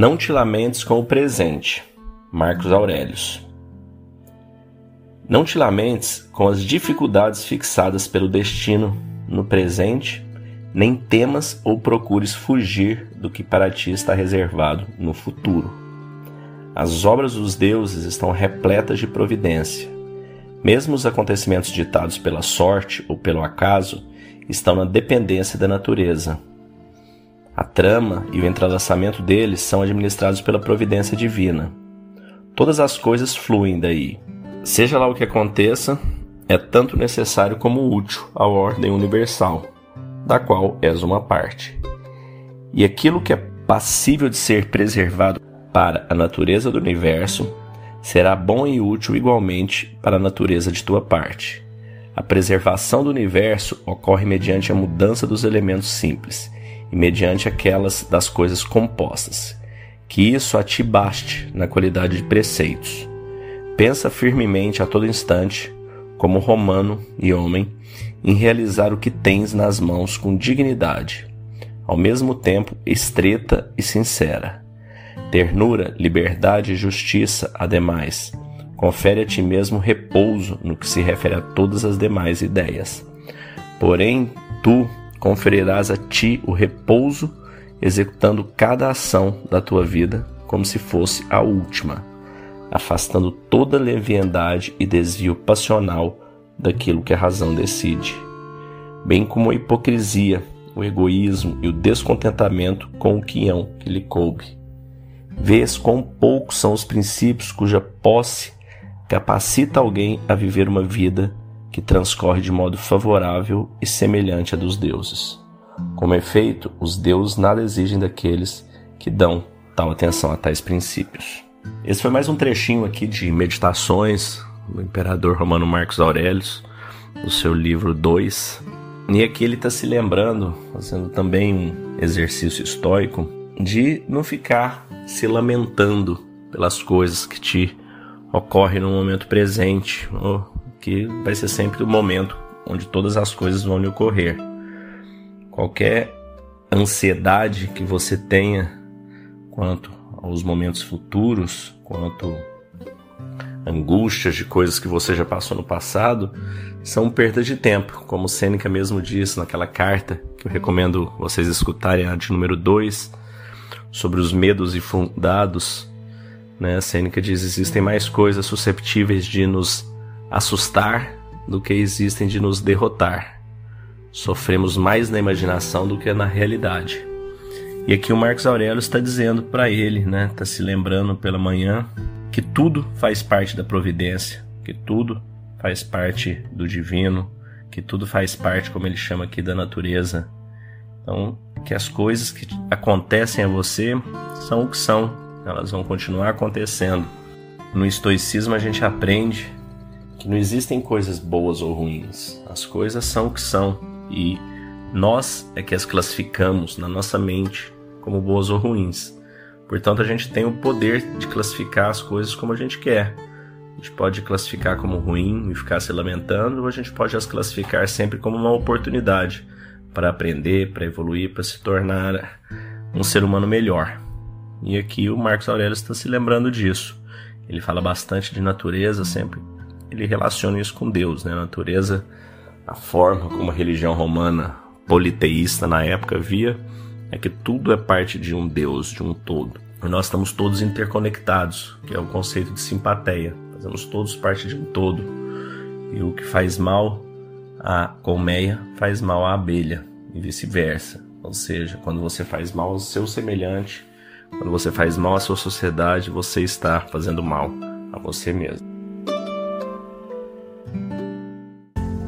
Não te lamentes com o presente. Marcos Aurelius. Não te lamentes com as dificuldades fixadas pelo destino no presente, nem temas ou procures fugir do que para ti está reservado no futuro. As obras dos deuses estão repletas de providência. Mesmo os acontecimentos ditados pela sorte ou pelo acaso estão na dependência da natureza a trama e o entrelaçamento deles são administrados pela providência divina. Todas as coisas fluem daí. Seja lá o que aconteça, é tanto necessário como útil à ordem universal, da qual és uma parte. E aquilo que é passível de ser preservado para a natureza do universo será bom e útil igualmente para a natureza de tua parte. A preservação do universo ocorre mediante a mudança dos elementos simples e mediante aquelas das coisas compostas. Que isso a ti baste na qualidade de preceitos. Pensa firmemente a todo instante, como romano e homem, em realizar o que tens nas mãos com dignidade, ao mesmo tempo estreita e sincera. Ternura, liberdade e justiça, ademais, confere a ti mesmo repouso no que se refere a todas as demais ideias. Porém, tu, conferirás a ti o repouso, executando cada ação da tua vida como se fosse a última, afastando toda leviandade e desvio passional daquilo que a razão decide, bem como a hipocrisia, o egoísmo e o descontentamento com o quião que lhe coube. Vês quão poucos são os princípios cuja posse capacita alguém a viver uma vida que transcorre de modo favorável e semelhante à dos deuses. Como efeito, os deuses nada exigem daqueles que dão tal atenção a tais princípios. Esse foi mais um trechinho aqui de meditações do imperador romano Marcos Aurelius, no seu livro 2. E aqui ele está se lembrando, fazendo também um exercício estoico, de não ficar se lamentando pelas coisas que te ocorrem no momento presente, ou que vai ser sempre o momento onde todas as coisas vão lhe ocorrer. Qualquer ansiedade que você tenha quanto aos momentos futuros, quanto angústias de coisas que você já passou no passado, são perda de tempo, como Sêneca mesmo disse naquela carta que eu recomendo vocês escutarem, a de número 2, sobre os medos infundados. Né? Sêneca diz: existem mais coisas susceptíveis de nos assustar do que existem de nos derrotar. Sofremos mais na imaginação do que na realidade. E aqui o Marcos Aurélio está dizendo para ele, né, está se lembrando pela manhã, que tudo faz parte da providência, que tudo faz parte do divino, que tudo faz parte, como ele chama aqui, da natureza. Então, que as coisas que acontecem a você são o que são, elas vão continuar acontecendo. No estoicismo a gente aprende que não existem coisas boas ou ruins. As coisas são o que são e nós é que as classificamos na nossa mente como boas ou ruins. Portanto, a gente tem o poder de classificar as coisas como a gente quer. A gente pode classificar como ruim e ficar se lamentando, ou a gente pode as classificar sempre como uma oportunidade para aprender, para evoluir, para se tornar um ser humano melhor. E aqui o Marcos Aurélio está se lembrando disso. Ele fala bastante de natureza, sempre ele relaciona isso com Deus, né? A natureza, a forma como a religião romana politeísta na época via é que tudo é parte de um Deus, de um todo. E nós estamos todos interconectados, que é o conceito de simpatia. Fazemos todos parte de um todo. E o que faz mal à colmeia faz mal à abelha e vice-versa. Ou seja, quando você faz mal ao seu semelhante, quando você faz mal à sua sociedade, você está fazendo mal a você mesmo.